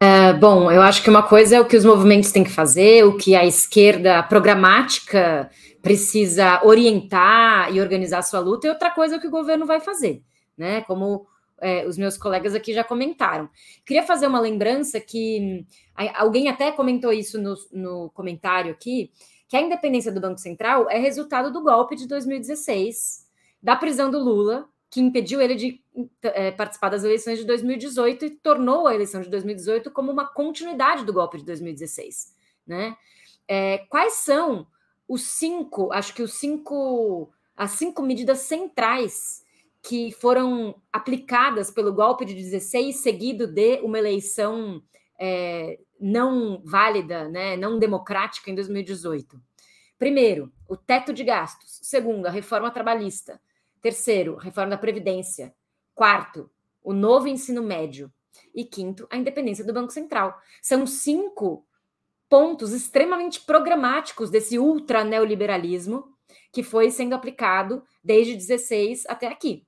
É, bom, eu acho que uma coisa é o que os movimentos têm que fazer, o que a esquerda programática precisa orientar e organizar a sua luta, e outra coisa é o que o governo vai fazer, né? Como é, os meus colegas aqui já comentaram. Queria fazer uma lembrança que alguém até comentou isso no, no comentário aqui, que a independência do Banco Central é resultado do golpe de 2016, da prisão do Lula que impediu ele de é, participar das eleições de 2018 e tornou a eleição de 2018 como uma continuidade do golpe de 2016. Né? É, quais são os cinco, acho que os cinco, as cinco medidas centrais que foram aplicadas pelo golpe de 16, seguido de uma eleição é, não válida, né, não democrática em 2018? Primeiro, o teto de gastos. Segundo, a reforma trabalhista. Terceiro, reforma da Previdência. Quarto, o novo ensino médio. E quinto, a independência do Banco Central. São cinco pontos extremamente programáticos desse ultra neoliberalismo que foi sendo aplicado desde 16 até aqui.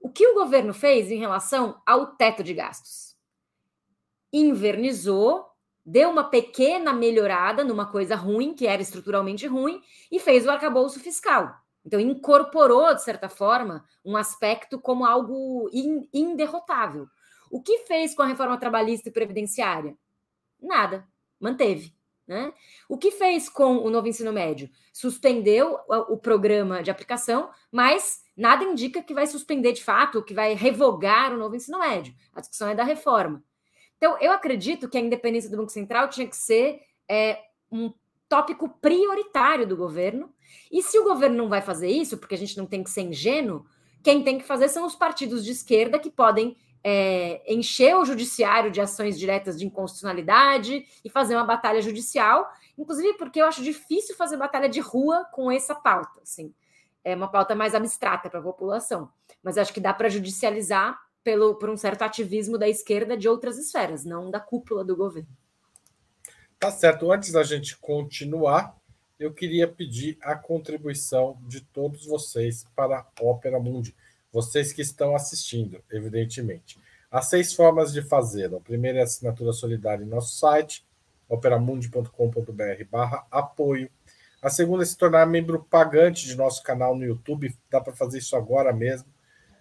O que o governo fez em relação ao teto de gastos? Invernizou, deu uma pequena melhorada numa coisa ruim, que era estruturalmente ruim, e fez o arcabouço fiscal. Então, incorporou, de certa forma, um aspecto como algo inderrotável. O que fez com a reforma trabalhista e previdenciária? Nada, manteve. Né? O que fez com o novo ensino médio? Suspendeu o programa de aplicação, mas nada indica que vai suspender de fato, que vai revogar o novo ensino médio. A discussão é da reforma. Então, eu acredito que a independência do Banco Central tinha que ser é, um tópico prioritário do governo. E se o governo não vai fazer isso, porque a gente não tem que ser ingênuo, quem tem que fazer são os partidos de esquerda que podem é, encher o judiciário de ações diretas de inconstitucionalidade e fazer uma batalha judicial, inclusive porque eu acho difícil fazer batalha de rua com essa pauta. Assim. É uma pauta mais abstrata para a população, mas acho que dá para judicializar pelo, por um certo ativismo da esquerda de outras esferas, não da cúpula do governo. Tá certo. Antes da gente continuar, eu queria pedir a contribuição de todos vocês para a Opera Mundi, vocês que estão assistindo, evidentemente. Há seis formas de fazer. A primeira é a assinatura solidária em nosso site, operamundi.com.br barra apoio. A segunda é se tornar membro pagante de nosso canal no YouTube. Dá para fazer isso agora mesmo.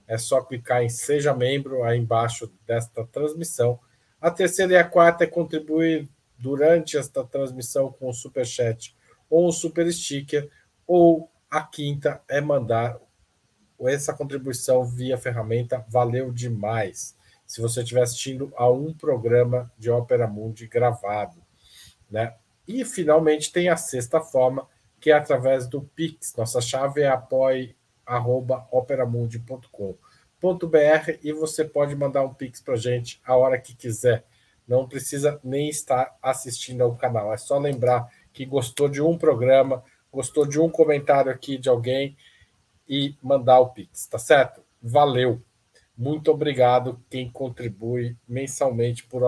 É só clicar em Seja Membro aí embaixo desta transmissão. A terceira e a quarta é contribuir durante esta transmissão com o Super Chat ou o Super Sticker. Ou a quinta é mandar essa contribuição via ferramenta. Valeu demais! Se você estiver assistindo a um programa de Opera Mundi gravado. Né? E, finalmente, tem a sexta forma, que é através do Pix. Nossa chave é apoie.operamundi.com.br e você pode mandar um Pix para gente a hora que quiser. Não precisa nem estar assistindo ao canal. É só lembrar que gostou de um programa, gostou de um comentário aqui de alguém e mandar o Pix, tá certo? Valeu! Muito obrigado quem contribui mensalmente para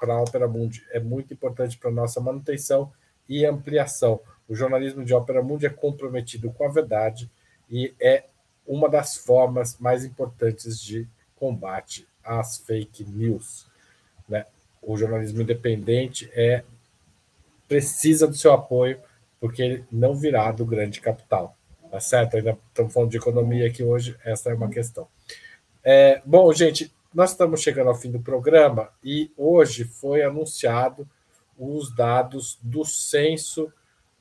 a Opera Mundi. É muito importante para a nossa manutenção e ampliação. O jornalismo de Opera Mundi é comprometido com a verdade e é uma das formas mais importantes de combate às fake news. Né? O jornalismo independente é precisa do seu apoio porque ele não virá do grande capital. Tá certo? Ainda estamos falando de economia aqui hoje, essa é uma questão. É, bom, gente, nós estamos chegando ao fim do programa e hoje foi anunciado os dados do censo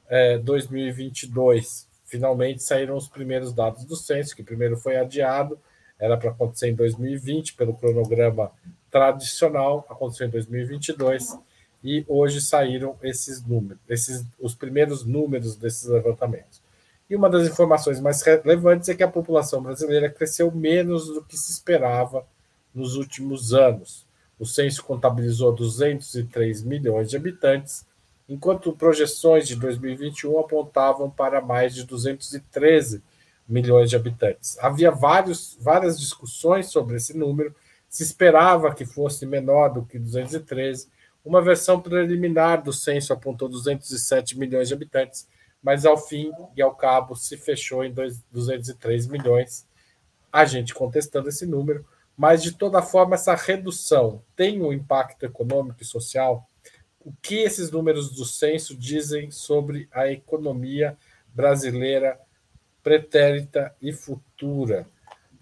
é, 2022. Finalmente saíram os primeiros dados do censo, que primeiro foi adiado, era para acontecer em 2020 pelo cronograma tradicional, aconteceu em 2022 e hoje saíram esses números, esses os primeiros números desses levantamentos. E uma das informações mais relevantes é que a população brasileira cresceu menos do que se esperava nos últimos anos. O censo contabilizou 203 milhões de habitantes, enquanto projeções de 2021 apontavam para mais de 213 milhões de habitantes. Havia vários, várias discussões sobre esse número, se esperava que fosse menor do que 213. Uma versão preliminar do censo apontou 207 milhões de habitantes, mas ao fim e ao cabo se fechou em 203 milhões. A gente contestando esse número, mas de toda forma essa redução tem um impacto econômico e social. O que esses números do censo dizem sobre a economia brasileira pretérita e futura?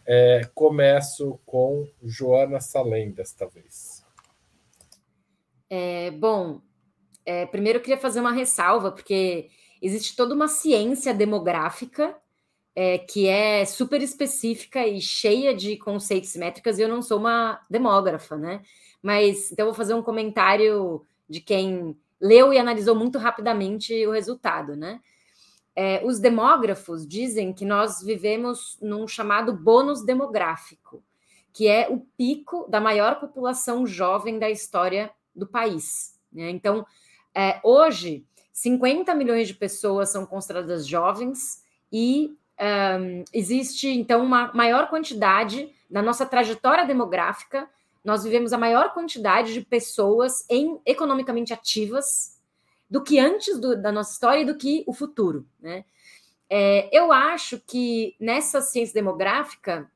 É, começo com Joana Salem desta vez. É, bom, é, primeiro eu queria fazer uma ressalva, porque existe toda uma ciência demográfica é, que é super específica e cheia de conceitos métricas, e eu não sou uma demógrafa, né? Mas então vou fazer um comentário de quem leu e analisou muito rapidamente o resultado, né? É, os demógrafos dizem que nós vivemos num chamado bônus demográfico, que é o pico da maior população jovem da história do país. Né? Então, é, hoje, 50 milhões de pessoas são consideradas jovens e um, existe, então, uma maior quantidade na nossa trajetória demográfica. Nós vivemos a maior quantidade de pessoas em economicamente ativas do que antes do, da nossa história e do que o futuro. Né? É, eu acho que nessa ciência demográfica,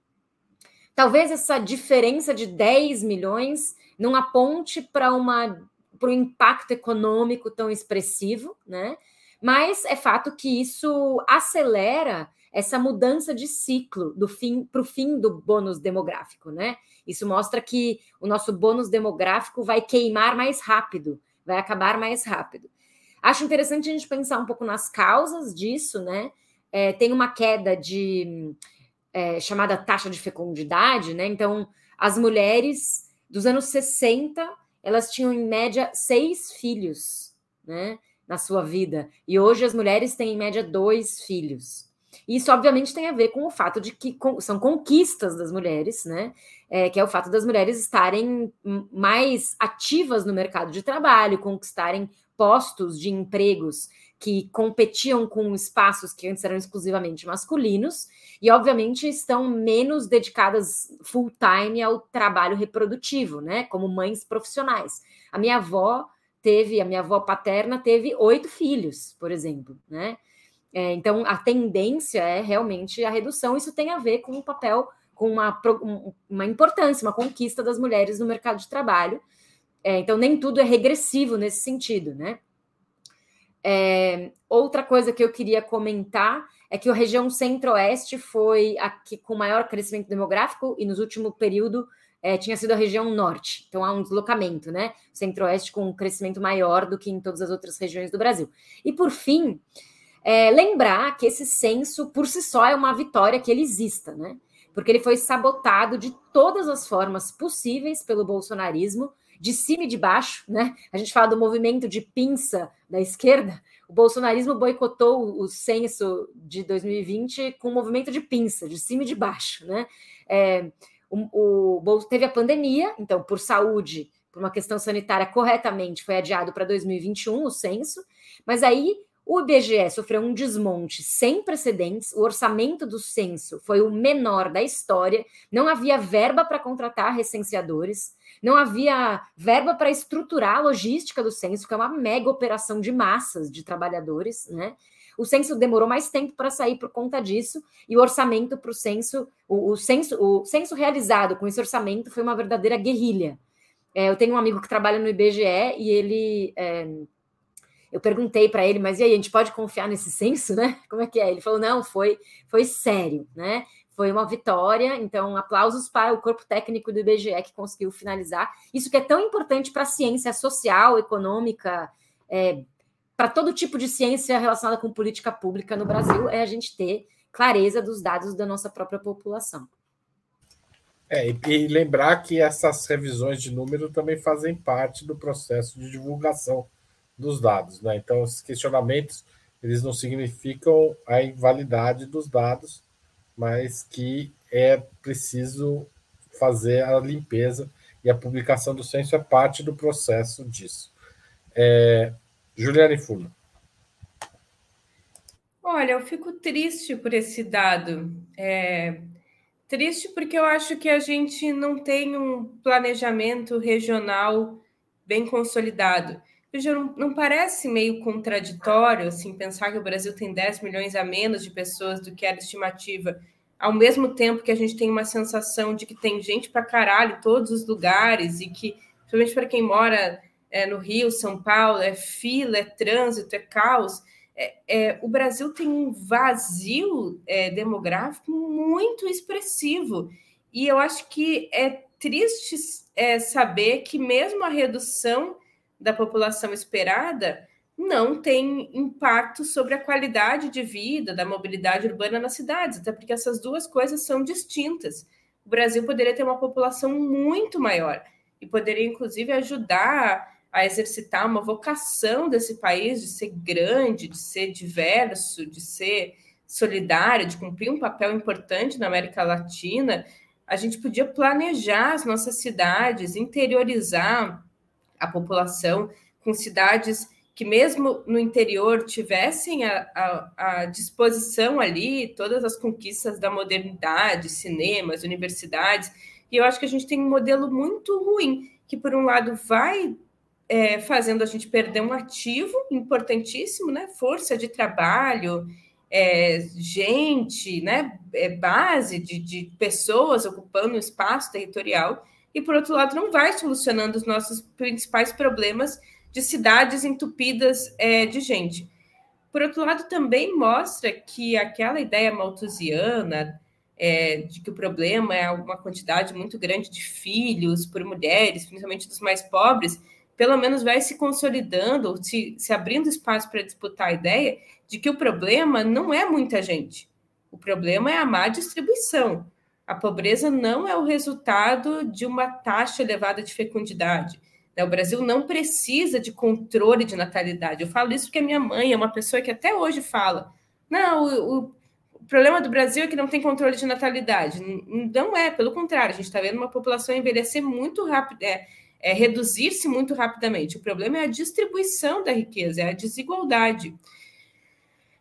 talvez essa diferença de 10 milhões não aponte para uma para um impacto econômico tão expressivo, né? Mas é fato que isso acelera essa mudança de ciclo do fim para o fim do bônus demográfico, né? Isso mostra que o nosso bônus demográfico vai queimar mais rápido, vai acabar mais rápido. Acho interessante a gente pensar um pouco nas causas disso, né? É, tem uma queda de é, chamada taxa de fecundidade, né? Então, as mulheres dos anos 60 elas tinham em média seis filhos, né? Na sua vida. E hoje as mulheres têm em média dois filhos. Isso, obviamente, tem a ver com o fato de que são conquistas das mulheres, né? É, que é o fato das mulheres estarem mais ativas no mercado de trabalho, conquistarem postos de empregos que competiam com espaços que antes eram exclusivamente masculinos, e obviamente estão menos dedicadas full time ao trabalho reprodutivo, né? Como mães profissionais. A minha avó teve, a minha avó paterna teve oito filhos, por exemplo, né? É, então, a tendência é realmente a redução. Isso tem a ver com o papel, com uma, uma importância, uma conquista das mulheres no mercado de trabalho. É, então, nem tudo é regressivo nesse sentido, né? É, outra coisa que eu queria comentar é que a região centro-oeste foi a que com maior crescimento demográfico e nos último período é, tinha sido a região norte. Então há um deslocamento, né? Centro-oeste com um crescimento maior do que em todas as outras regiões do Brasil. E por fim, é, lembrar que esse censo por si só é uma vitória que ele exista, né? Porque ele foi sabotado de todas as formas possíveis pelo bolsonarismo, de cima e de baixo, né? A gente fala do movimento de pinça da esquerda, o bolsonarismo boicotou o censo de 2020 com um movimento de pinça, de cima e de baixo, né? É, o, o, teve a pandemia, então, por saúde, por uma questão sanitária, corretamente foi adiado para 2021 o censo, mas aí o IBGE sofreu um desmonte sem precedentes, o orçamento do censo foi o menor da história, não havia verba para contratar recenseadores, não havia verba para estruturar a logística do censo, que é uma mega operação de massas de trabalhadores, né? O censo demorou mais tempo para sair por conta disso, e o orçamento para o censo, o censo, o censo realizado com esse orçamento foi uma verdadeira guerrilha. É, eu tenho um amigo que trabalha no IBGE e ele. É, eu perguntei para ele, mas e aí, a gente pode confiar nesse censo, né? [LAUGHS] Como é que é? Ele falou: não, foi, foi sério, né? Foi uma vitória, então aplausos para o corpo técnico do IBGE que conseguiu finalizar. Isso que é tão importante para a ciência social, econômica, é, para todo tipo de ciência relacionada com política pública no Brasil, é a gente ter clareza dos dados da nossa própria população. É, e, e lembrar que essas revisões de número também fazem parte do processo de divulgação dos dados, né? Então, esses questionamentos eles não significam a invalidade dos dados, mas que é preciso fazer a limpeza e a publicação do censo é parte do processo disso. É, Juliane Furno. Olha, eu fico triste por esse dado. É, triste porque eu acho que a gente não tem um planejamento regional bem consolidado. Veja, não, não parece meio contraditório assim pensar que o Brasil tem 10 milhões a menos de pessoas do que era estimativa, ao mesmo tempo que a gente tem uma sensação de que tem gente para caralho em todos os lugares e que, principalmente para quem mora é, no Rio, São Paulo, é fila, é trânsito, é caos. É, é, o Brasil tem um vazio é, demográfico muito expressivo. E eu acho que é triste é, saber que, mesmo a redução da população esperada, não tem impacto sobre a qualidade de vida, da mobilidade urbana nas cidades, até porque essas duas coisas são distintas. O Brasil poderia ter uma população muito maior e poderia, inclusive, ajudar a exercitar uma vocação desse país de ser grande, de ser diverso, de ser solidário, de cumprir um papel importante na América Latina, a gente podia planejar as nossas cidades, interiorizar a população com cidades que, mesmo no interior, tivessem a, a, a disposição ali todas as conquistas da modernidade, cinemas, universidades. E eu acho que a gente tem um modelo muito ruim, que, por um lado, vai é, fazendo a gente perder um ativo importantíssimo, né? Força de trabalho, é, gente, né? É, base de, de pessoas ocupando o espaço territorial, e por outro lado, não vai solucionando os nossos principais problemas de cidades entupidas é, de gente. Por outro lado, também mostra que aquela ideia malthusiana é, de que o problema é uma quantidade muito grande de filhos por mulheres, principalmente dos mais pobres, pelo menos vai se consolidando, se, se abrindo espaço para disputar a ideia de que o problema não é muita gente. O problema é a má distribuição. A pobreza não é o resultado de uma taxa elevada de fecundidade. Né? O Brasil não precisa de controle de natalidade. Eu falo isso porque a minha mãe é uma pessoa que até hoje fala: não, o, o problema do Brasil é que não tem controle de natalidade. Não é, pelo contrário, a gente está vendo uma população envelhecer muito rápido. É, é, reduzir-se muito rapidamente. O problema é a distribuição da riqueza, é a desigualdade.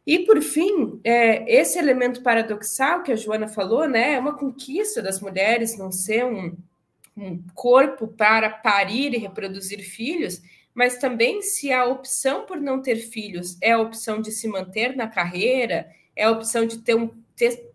E, por fim, é, esse elemento paradoxal que a Joana falou, né, é uma conquista das mulheres não ser um, um corpo para parir e reproduzir filhos, mas também se a opção por não ter filhos é a opção de se manter na carreira, é a opção de ter, um, ter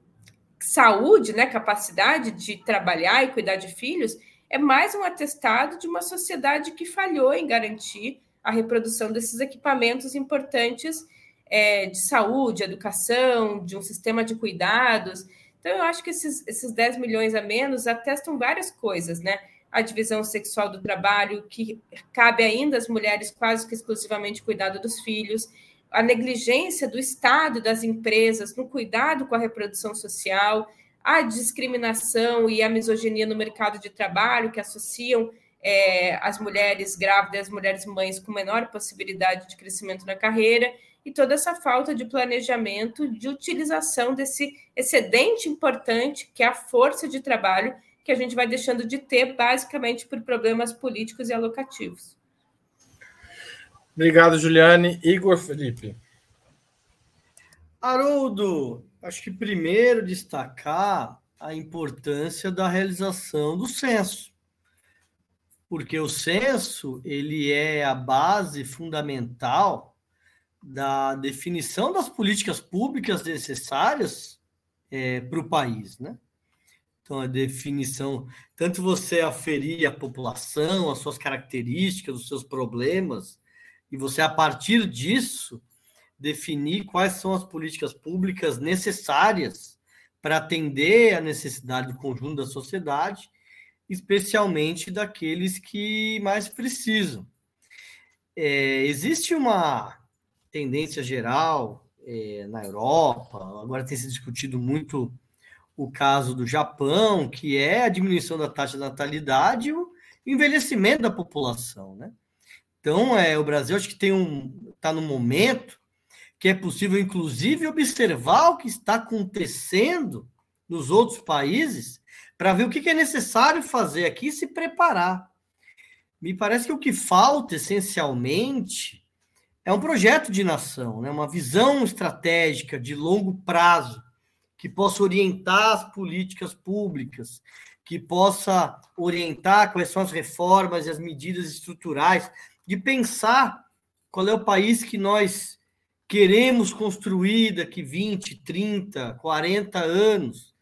saúde, né, capacidade de trabalhar e cuidar de filhos, é mais um atestado de uma sociedade que falhou em garantir a reprodução desses equipamentos importantes é, de saúde, educação, de um sistema de cuidados. Então, eu acho que esses, esses 10 milhões a menos atestam várias coisas, né? a divisão sexual do trabalho, que cabe ainda às mulheres quase que exclusivamente cuidado dos filhos, a negligência do Estado das empresas no cuidado com a reprodução social, a discriminação e a misoginia no mercado de trabalho que associam é, as mulheres grávidas, as mulheres mães com menor possibilidade de crescimento na carreira e toda essa falta de planejamento, de utilização desse excedente importante que é a força de trabalho que a gente vai deixando de ter, basicamente por problemas políticos e alocativos. Obrigado, Juliane. Igor Felipe. Haroldo, acho que primeiro destacar a importância da realização do censo. Porque o censo, ele é a base fundamental da definição das políticas públicas necessárias é, para o país, né? Então, a definição, tanto você aferir a população, as suas características, os seus problemas, e você, a partir disso, definir quais são as políticas públicas necessárias para atender a necessidade do conjunto da sociedade, especialmente daqueles que mais precisam. É, existe uma tendência geral é, na Europa, agora tem se discutido muito o caso do Japão, que é a diminuição da taxa de natalidade e o envelhecimento da população, né? Então, é, o Brasil acho que tem um está no momento que é possível, inclusive, observar o que está acontecendo nos outros países para ver o que é necessário fazer aqui e se preparar. Me parece que o que falta, essencialmente, é um projeto de nação, né? uma visão estratégica de longo prazo que possa orientar as políticas públicas, que possa orientar quais são as reformas e as medidas estruturais, de pensar qual é o país que nós queremos construir daqui 20, 30, 40 anos.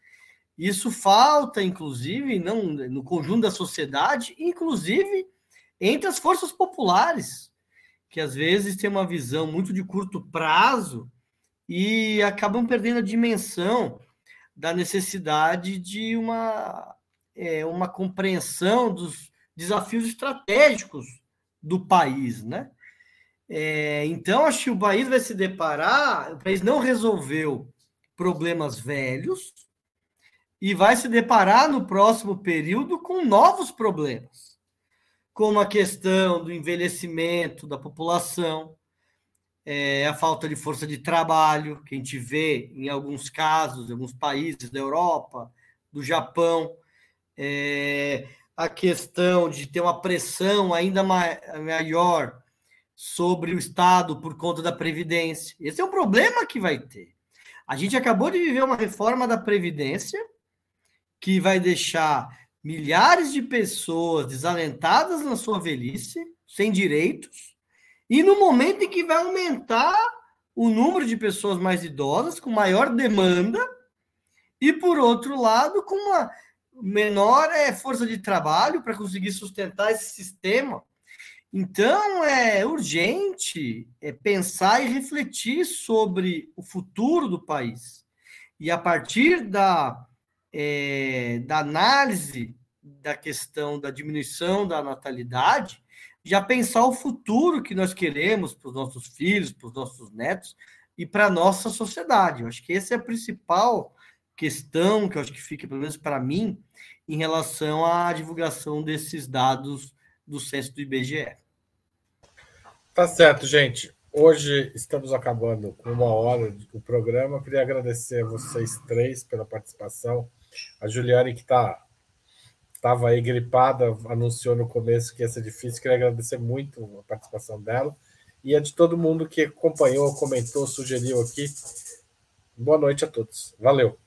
Isso falta, inclusive, não no conjunto da sociedade, inclusive entre as forças populares, que às vezes têm uma visão muito de curto prazo e acabam perdendo a dimensão da necessidade de uma, é, uma compreensão dos desafios estratégicos do país, né? É, então, acho que o país vai se deparar, o país não resolveu problemas velhos e vai se deparar no próximo período com novos problemas, como a questão do envelhecimento da população, é a falta de força de trabalho, que a gente vê em alguns casos, em alguns países da Europa, do Japão, é, a questão de ter uma pressão ainda maior sobre o Estado por conta da Previdência. Esse é o problema que vai ter. A gente acabou de viver uma reforma da Previdência que vai deixar milhares de pessoas desalentadas na sua velhice, sem direitos, e no momento em que vai aumentar o número de pessoas mais idosas, com maior demanda, e por outro lado, com uma menor é, força de trabalho para conseguir sustentar esse sistema. Então, é urgente é, pensar e refletir sobre o futuro do país. E a partir da, é, da análise da questão da diminuição da natalidade, já pensar o futuro que nós queremos para os nossos filhos, para os nossos netos e para a nossa sociedade. Eu acho que essa é a principal questão que eu acho que fica, pelo menos para mim, em relação à divulgação desses dados do censo do IBGE. Tá certo, gente. Hoje estamos acabando com uma hora do programa. Queria agradecer a vocês três pela participação. A Juliane, que estava aí gripada, anunciou no começo que ia ser difícil. Queria agradecer muito a participação dela e a de todo mundo que acompanhou, comentou, sugeriu aqui. Boa noite a todos. Valeu.